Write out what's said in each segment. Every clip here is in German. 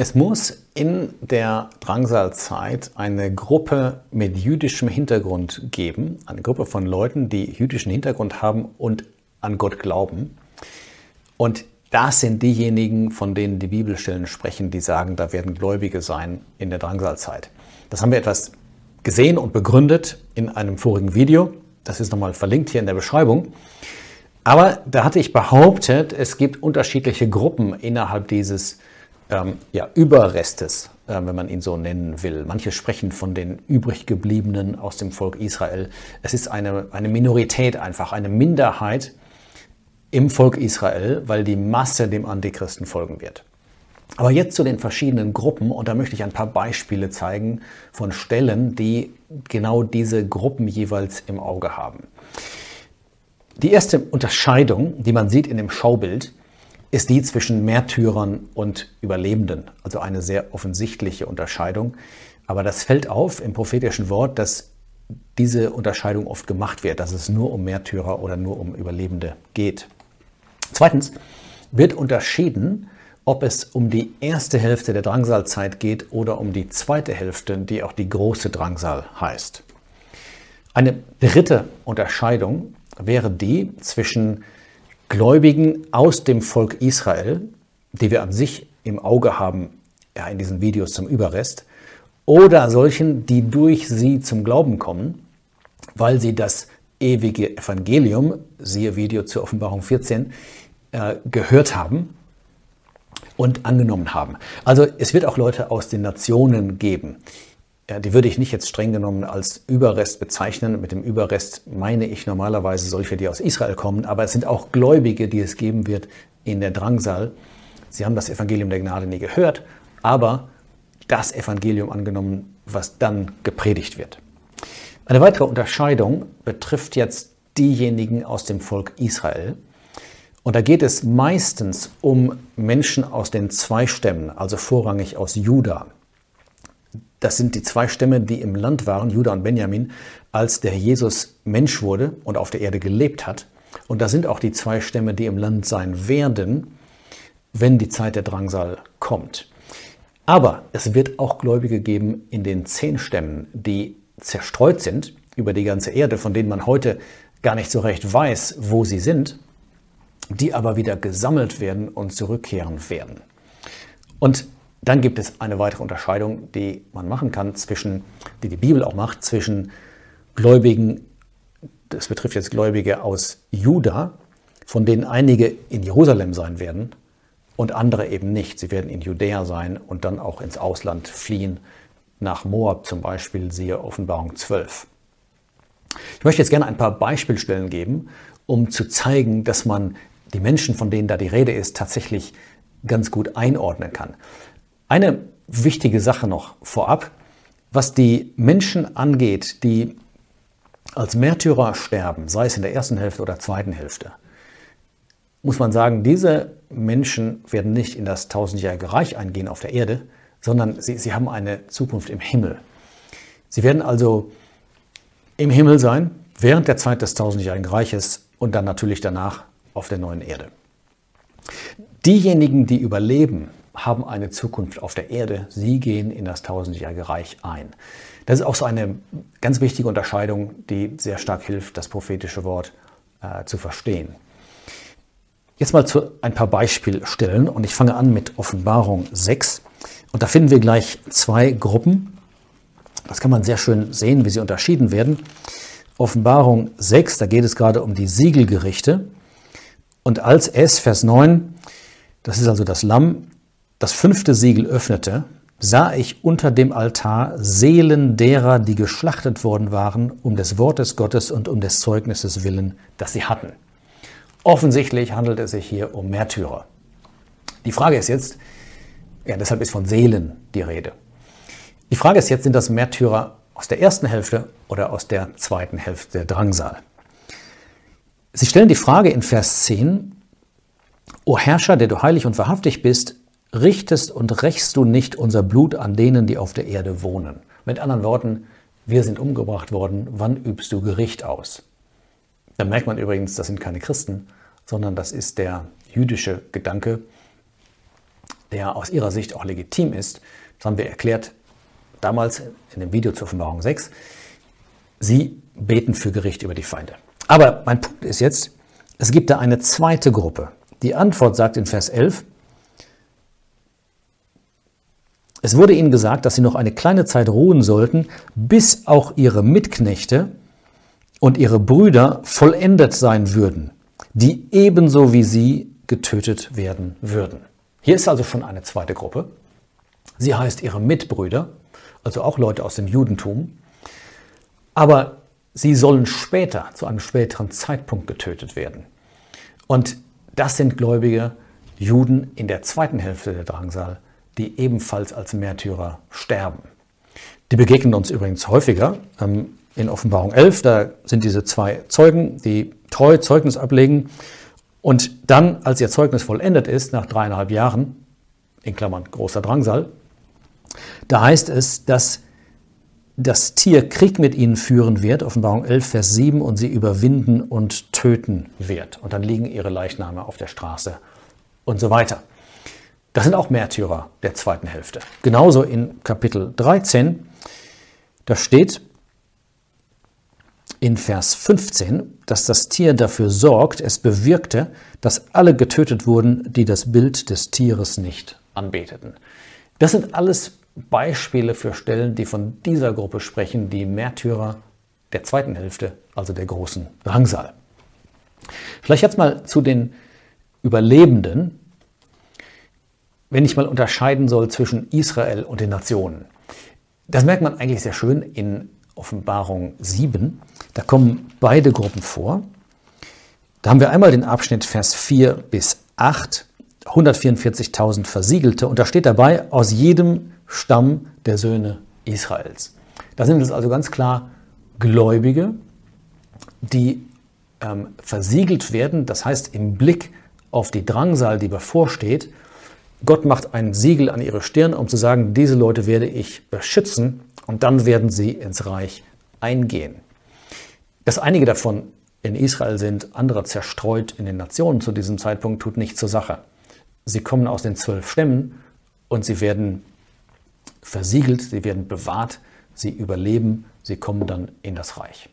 Es muss in der Drangsalzeit eine Gruppe mit jüdischem Hintergrund geben, eine Gruppe von Leuten, die jüdischen Hintergrund haben und an Gott glauben. Und das sind diejenigen, von denen die Bibelstellen sprechen, die sagen, da werden Gläubige sein in der Drangsalzeit. Das haben wir etwas gesehen und begründet in einem vorigen Video. Das ist nochmal verlinkt hier in der Beschreibung. Aber da hatte ich behauptet, es gibt unterschiedliche Gruppen innerhalb dieses ähm, ja, Überrestes, äh, wenn man ihn so nennen will. Manche sprechen von den übrig gebliebenen aus dem Volk Israel. Es ist eine, eine Minorität einfach, eine Minderheit im Volk Israel, weil die Masse dem Antichristen folgen wird. Aber jetzt zu den verschiedenen Gruppen und da möchte ich ein paar Beispiele zeigen von Stellen, die genau diese Gruppen jeweils im Auge haben. Die erste Unterscheidung, die man sieht in dem Schaubild, ist die zwischen Märtyrern und Überlebenden. Also eine sehr offensichtliche Unterscheidung. Aber das fällt auf im prophetischen Wort, dass diese Unterscheidung oft gemacht wird, dass es nur um Märtyrer oder nur um Überlebende geht. Zweitens wird unterschieden, ob es um die erste Hälfte der Drangsalzeit geht oder um die zweite Hälfte, die auch die große Drangsal heißt. Eine dritte Unterscheidung wäre die zwischen Gläubigen aus dem Volk Israel, die wir an sich im Auge haben, ja, in diesen Videos zum Überrest, oder solchen, die durch sie zum Glauben kommen, weil sie das ewige Evangelium, siehe Video zur Offenbarung 14, äh, gehört haben und angenommen haben. Also es wird auch Leute aus den Nationen geben, ja, die würde ich nicht jetzt streng genommen als Überrest bezeichnen. Mit dem Überrest meine ich normalerweise solche, die aus Israel kommen, aber es sind auch Gläubige, die es geben wird in der Drangsal. Sie haben das Evangelium der Gnade nie gehört, aber das Evangelium angenommen, was dann gepredigt wird. Eine weitere Unterscheidung betrifft jetzt diejenigen aus dem Volk Israel. Und da geht es meistens um Menschen aus den zwei Stämmen, also vorrangig aus Juda. Das sind die zwei Stämme, die im Land waren, Judah und Benjamin, als der Jesus Mensch wurde und auf der Erde gelebt hat. Und das sind auch die zwei Stämme, die im Land sein werden, wenn die Zeit der Drangsal kommt. Aber es wird auch Gläubige geben in den zehn Stämmen, die zerstreut sind über die ganze Erde, von denen man heute gar nicht so recht weiß, wo sie sind, die aber wieder gesammelt werden und zurückkehren werden. Und dann gibt es eine weitere Unterscheidung, die man machen kann zwischen, die die Bibel auch macht, zwischen Gläubigen, das betrifft jetzt Gläubige aus Juda, von denen einige in Jerusalem sein werden und andere eben nicht. Sie werden in Judäa sein und dann auch ins Ausland fliehen, nach Moab zum Beispiel, siehe Offenbarung 12. Ich möchte jetzt gerne ein paar Beispielstellen geben, um zu zeigen, dass man die Menschen, von denen da die Rede ist, tatsächlich ganz gut einordnen kann. Eine wichtige Sache noch vorab, was die Menschen angeht, die als Märtyrer sterben, sei es in der ersten Hälfte oder zweiten Hälfte, muss man sagen, diese Menschen werden nicht in das tausendjährige Reich eingehen auf der Erde, sondern sie, sie haben eine Zukunft im Himmel. Sie werden also im Himmel sein, während der Zeit des tausendjährigen Reiches und dann natürlich danach auf der neuen Erde. Diejenigen, die überleben, haben eine Zukunft auf der Erde. Sie gehen in das tausendjährige Reich ein. Das ist auch so eine ganz wichtige Unterscheidung, die sehr stark hilft, das prophetische Wort äh, zu verstehen. Jetzt mal zu ein paar Beispielstellen und ich fange an mit Offenbarung 6. Und da finden wir gleich zwei Gruppen. Das kann man sehr schön sehen, wie sie unterschieden werden. Offenbarung 6, da geht es gerade um die Siegelgerichte. Und als es, Vers 9, das ist also das Lamm, das fünfte Siegel öffnete, sah ich unter dem Altar Seelen derer, die geschlachtet worden waren, um des Wortes Gottes und um des Zeugnisses willen, das sie hatten. Offensichtlich handelt es sich hier um Märtyrer. Die Frage ist jetzt, ja, deshalb ist von Seelen die Rede. Die Frage ist jetzt, sind das Märtyrer aus der ersten Hälfte oder aus der zweiten Hälfte der Drangsal? Sie stellen die Frage in Vers 10, O Herrscher, der du heilig und wahrhaftig bist, richtest und rächst du nicht unser Blut an denen, die auf der Erde wohnen. Mit anderen Worten, wir sind umgebracht worden, wann übst du Gericht aus? Da merkt man übrigens, das sind keine Christen, sondern das ist der jüdische Gedanke. der aus ihrer Sicht auch legitim ist. Das haben wir erklärt damals in dem Video zur Offenbarung 6. Sie beten für Gericht über die Feinde. Aber mein Punkt ist jetzt, es gibt da eine zweite Gruppe. Die Antwort sagt in Vers 11, es wurde ihnen gesagt, dass sie noch eine kleine Zeit ruhen sollten, bis auch ihre Mitknechte und ihre Brüder vollendet sein würden, die ebenso wie sie getötet werden würden. Hier ist also schon eine zweite Gruppe. Sie heißt ihre Mitbrüder, also auch Leute aus dem Judentum. Aber sie sollen später, zu einem späteren Zeitpunkt getötet werden. Und das sind gläubige Juden in der zweiten Hälfte der Drangsal, die ebenfalls als Märtyrer sterben. Die begegnen uns übrigens häufiger. Ähm, in Offenbarung 11, da sind diese zwei Zeugen, die treu Zeugnis ablegen und dann, als ihr Zeugnis vollendet ist, nach dreieinhalb Jahren, in Klammern großer Drangsal, da heißt es, dass das Tier Krieg mit ihnen führen wird, Offenbarung 11, Vers 7, und sie überwinden und töten wird. Und dann liegen ihre Leichname auf der Straße und so weiter. Das sind auch Märtyrer der zweiten Hälfte. Genauso in Kapitel 13, da steht in Vers 15, dass das Tier dafür sorgt, es bewirkte, dass alle getötet wurden, die das Bild des Tieres nicht anbeteten. Das sind alles Beispiele für Stellen, die von dieser Gruppe sprechen, die Märtyrer der zweiten Hälfte, also der großen Drangsal. Vielleicht jetzt mal zu den Überlebenden, wenn ich mal unterscheiden soll zwischen Israel und den Nationen. Das merkt man eigentlich sehr schön in Offenbarung 7. Da kommen beide Gruppen vor. Da haben wir einmal den Abschnitt Vers 4 bis 8, 144.000 Versiegelte. Und da steht dabei, aus jedem Stamm der Söhne Israels. Da sind es also ganz klar Gläubige, die ähm, versiegelt werden, das heißt im Blick auf die Drangsal, die bevorsteht. Gott macht ein Siegel an ihre Stirn, um zu sagen, diese Leute werde ich beschützen und dann werden sie ins Reich eingehen. Dass einige davon in Israel sind, andere zerstreut in den Nationen zu diesem Zeitpunkt, tut nichts zur Sache. Sie kommen aus den zwölf Stämmen und sie werden versiegelt, sie werden bewahrt, sie überleben, sie kommen dann in das Reich.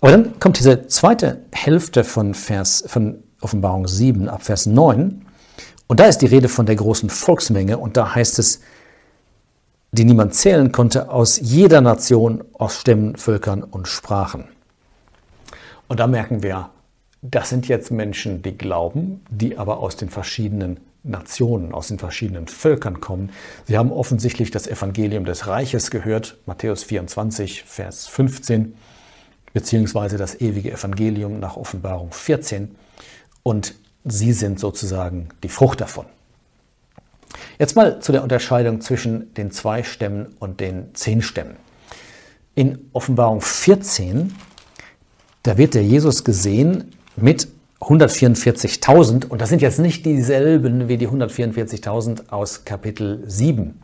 Aber dann kommt diese zweite Hälfte von, Vers, von Offenbarung 7 ab Vers 9 und da ist die Rede von der großen Volksmenge und da heißt es, die niemand zählen konnte, aus jeder Nation, aus Stämmen, Völkern und Sprachen. Und da merken wir, das sind jetzt Menschen, die glauben, die aber aus den verschiedenen Nationen, aus den verschiedenen Völkern kommen. Sie haben offensichtlich das Evangelium des Reiches gehört, Matthäus 24, Vers 15, beziehungsweise das ewige Evangelium nach Offenbarung 14. Und sie sind sozusagen die Frucht davon. Jetzt mal zu der Unterscheidung zwischen den zwei Stämmen und den zehn Stämmen. In Offenbarung 14, da wird der Jesus gesehen mit 144.000 und das sind jetzt nicht dieselben wie die 144.000 aus Kapitel 7,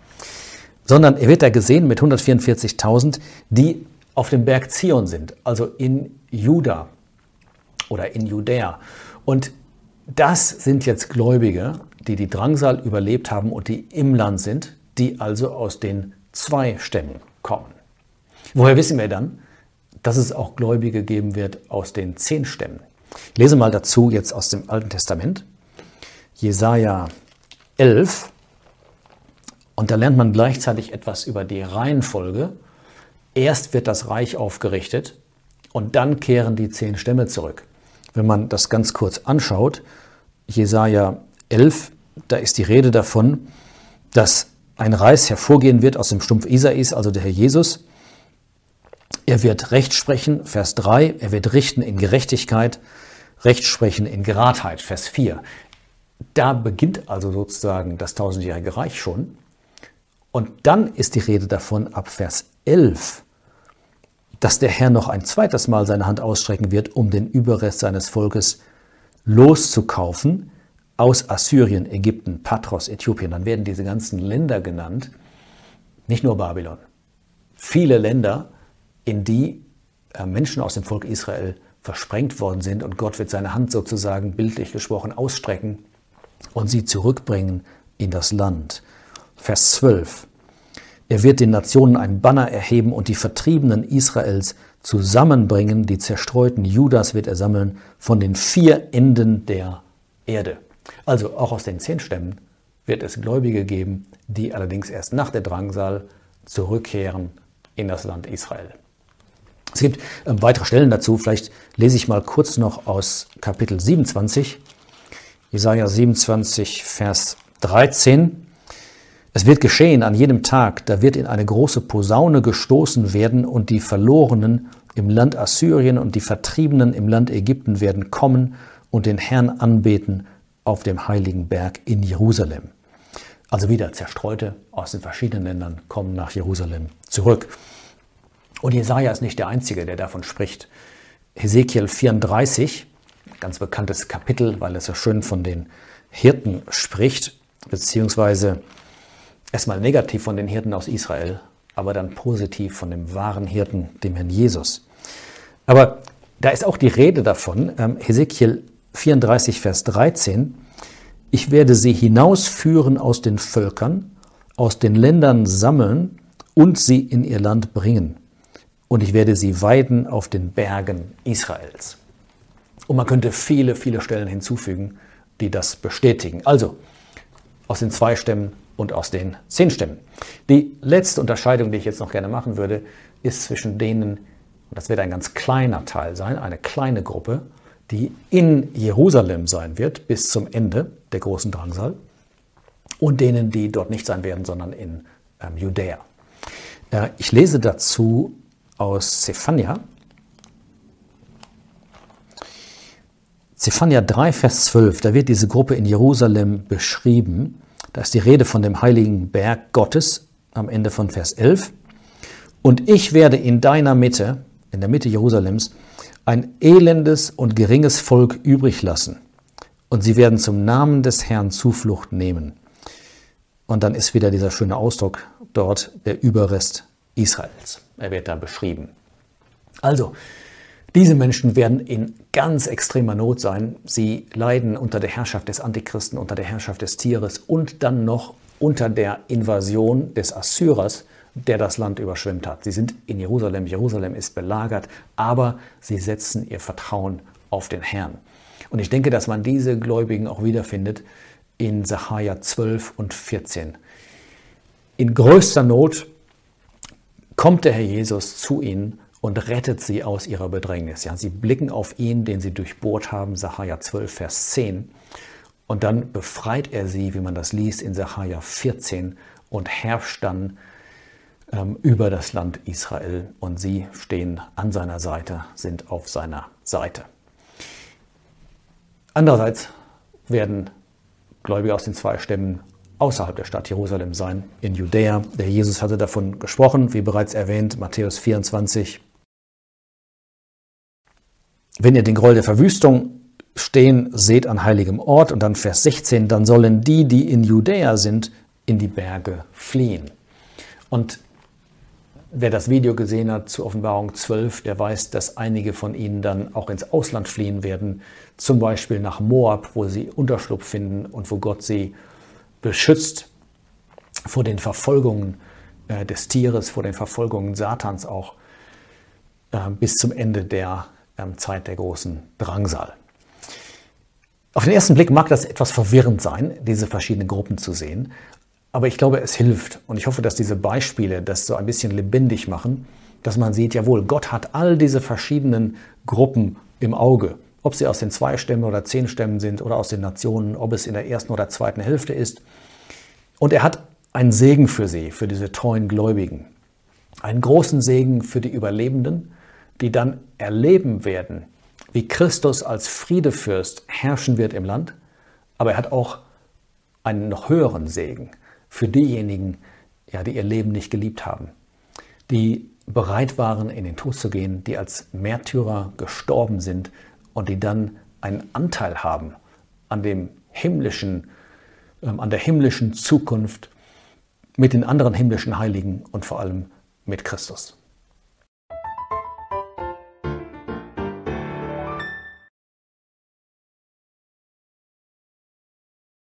sondern er wird da gesehen mit 144.000, die auf dem Berg Zion sind, also in Juda oder in Judäa. Und das sind jetzt Gläubige, die die Drangsal überlebt haben und die im Land sind, die also aus den zwei Stämmen kommen. Woher wissen wir dann, dass es auch Gläubige geben wird aus den zehn Stämmen? Ich lese mal dazu jetzt aus dem Alten Testament, Jesaja 11. Und da lernt man gleichzeitig etwas über die Reihenfolge. Erst wird das Reich aufgerichtet und dann kehren die zehn Stämme zurück. Wenn man das ganz kurz anschaut, Jesaja 11, da ist die Rede davon, dass ein Reis hervorgehen wird aus dem Stumpf Isais, also der Herr Jesus. Er wird Recht sprechen, Vers 3, er wird richten in Gerechtigkeit, Recht sprechen in Geradheit, Vers 4. Da beginnt also sozusagen das tausendjährige Reich schon. Und dann ist die Rede davon ab Vers 11, dass der Herr noch ein zweites Mal seine Hand ausstrecken wird, um den Überrest seines Volkes loszukaufen aus Assyrien, Ägypten, Patros, Äthiopien. Dann werden diese ganzen Länder genannt, nicht nur Babylon. Viele Länder, in die äh, Menschen aus dem Volk Israel versprengt worden sind und Gott wird seine Hand sozusagen bildlich gesprochen ausstrecken und sie zurückbringen in das Land. Vers 12. Er wird den Nationen ein Banner erheben und die Vertriebenen Israels zusammenbringen. Die zerstreuten Judas wird er sammeln von den vier Enden der Erde. Also auch aus den zehn Stämmen wird es Gläubige geben, die allerdings erst nach der Drangsal zurückkehren in das Land Israel. Es gibt ähm, weitere Stellen dazu. Vielleicht lese ich mal kurz noch aus Kapitel 27, Jesaja 27, Vers 13. Es wird geschehen an jedem Tag, da wird in eine große Posaune gestoßen werden und die Verlorenen im Land Assyrien und die Vertriebenen im Land Ägypten werden kommen und den Herrn anbeten auf dem heiligen Berg in Jerusalem. Also wieder Zerstreute aus den verschiedenen Ländern kommen nach Jerusalem zurück. Und Jesaja ist nicht der Einzige, der davon spricht. Hesekiel 34, ganz bekanntes Kapitel, weil es so schön von den Hirten spricht, beziehungsweise erstmal negativ von den Hirten aus Israel, aber dann positiv von dem wahren Hirten, dem Herrn Jesus. Aber da ist auch die Rede davon, ähm, Hesekiel 34, Vers 13, ich werde sie hinausführen aus den Völkern, aus den Ländern sammeln und sie in ihr Land bringen und ich werde sie weiden auf den Bergen Israels. Und man könnte viele, viele Stellen hinzufügen, die das bestätigen. Also aus den zwei Stämmen und aus den zehn Stämmen. Die letzte Unterscheidung, die ich jetzt noch gerne machen würde, ist zwischen denen, und das wird ein ganz kleiner Teil sein, eine kleine Gruppe, die in Jerusalem sein wird bis zum Ende der großen Drangsal, und denen, die dort nicht sein werden, sondern in ähm, Judäa. Äh, ich lese dazu aus Zephania. Zephania 3, Vers 12, da wird diese Gruppe in Jerusalem beschrieben. Da ist die Rede von dem heiligen Berg Gottes am Ende von Vers 11. Und ich werde in deiner Mitte, in der Mitte Jerusalems, ein elendes und geringes Volk übrig lassen. Und sie werden zum Namen des Herrn Zuflucht nehmen. Und dann ist wieder dieser schöne Ausdruck dort, der Überrest Israels. Er wird da beschrieben. Also, diese Menschen werden in ganz extremer Not sein. Sie leiden unter der Herrschaft des Antichristen, unter der Herrschaft des Tieres und dann noch unter der Invasion des Assyrers, der das Land überschwemmt hat. Sie sind in Jerusalem, Jerusalem ist belagert, aber sie setzen ihr Vertrauen auf den Herrn. Und ich denke, dass man diese Gläubigen auch wiederfindet in Sacharja 12 und 14. In größter Not kommt der Herr Jesus zu ihnen und rettet sie aus ihrer Bedrängnis. Ja, sie blicken auf ihn, den sie durchbohrt haben, Sacharja 12, Vers 10. Und dann befreit er sie, wie man das liest in Sacharja 14, und herrscht dann ähm, über das Land Israel. Und sie stehen an seiner Seite, sind auf seiner Seite. Andererseits werden Gläubige aus den zwei Stämmen außerhalb der Stadt Jerusalem sein, in Judäa. Der Jesus hatte davon gesprochen, wie bereits erwähnt, Matthäus 24. Wenn ihr den Groll der Verwüstung stehen seht an heiligem Ort und dann Vers 16, dann sollen die, die in Judäa sind, in die Berge fliehen. Und wer das Video gesehen hat zu Offenbarung 12, der weiß, dass einige von ihnen dann auch ins Ausland fliehen werden, zum Beispiel nach Moab, wo sie Unterschlupf finden und wo Gott sie beschützt vor den Verfolgungen äh, des Tieres, vor den Verfolgungen Satans auch äh, bis zum Ende der Zeit der großen Drangsal. Auf den ersten Blick mag das etwas verwirrend sein, diese verschiedenen Gruppen zu sehen, aber ich glaube, es hilft und ich hoffe, dass diese Beispiele das so ein bisschen lebendig machen, dass man sieht, jawohl, Gott hat all diese verschiedenen Gruppen im Auge ob sie aus den zwei Stämmen oder zehn Stämmen sind oder aus den Nationen, ob es in der ersten oder zweiten Hälfte ist. Und er hat einen Segen für sie, für diese treuen Gläubigen. Einen großen Segen für die Überlebenden, die dann erleben werden, wie Christus als Friedefürst herrschen wird im Land. Aber er hat auch einen noch höheren Segen für diejenigen, ja, die ihr Leben nicht geliebt haben, die bereit waren, in den Tod zu gehen, die als Märtyrer gestorben sind und die dann einen Anteil haben an dem himmlischen, ähm, an der himmlischen Zukunft mit den anderen himmlischen Heiligen und vor allem mit Christus.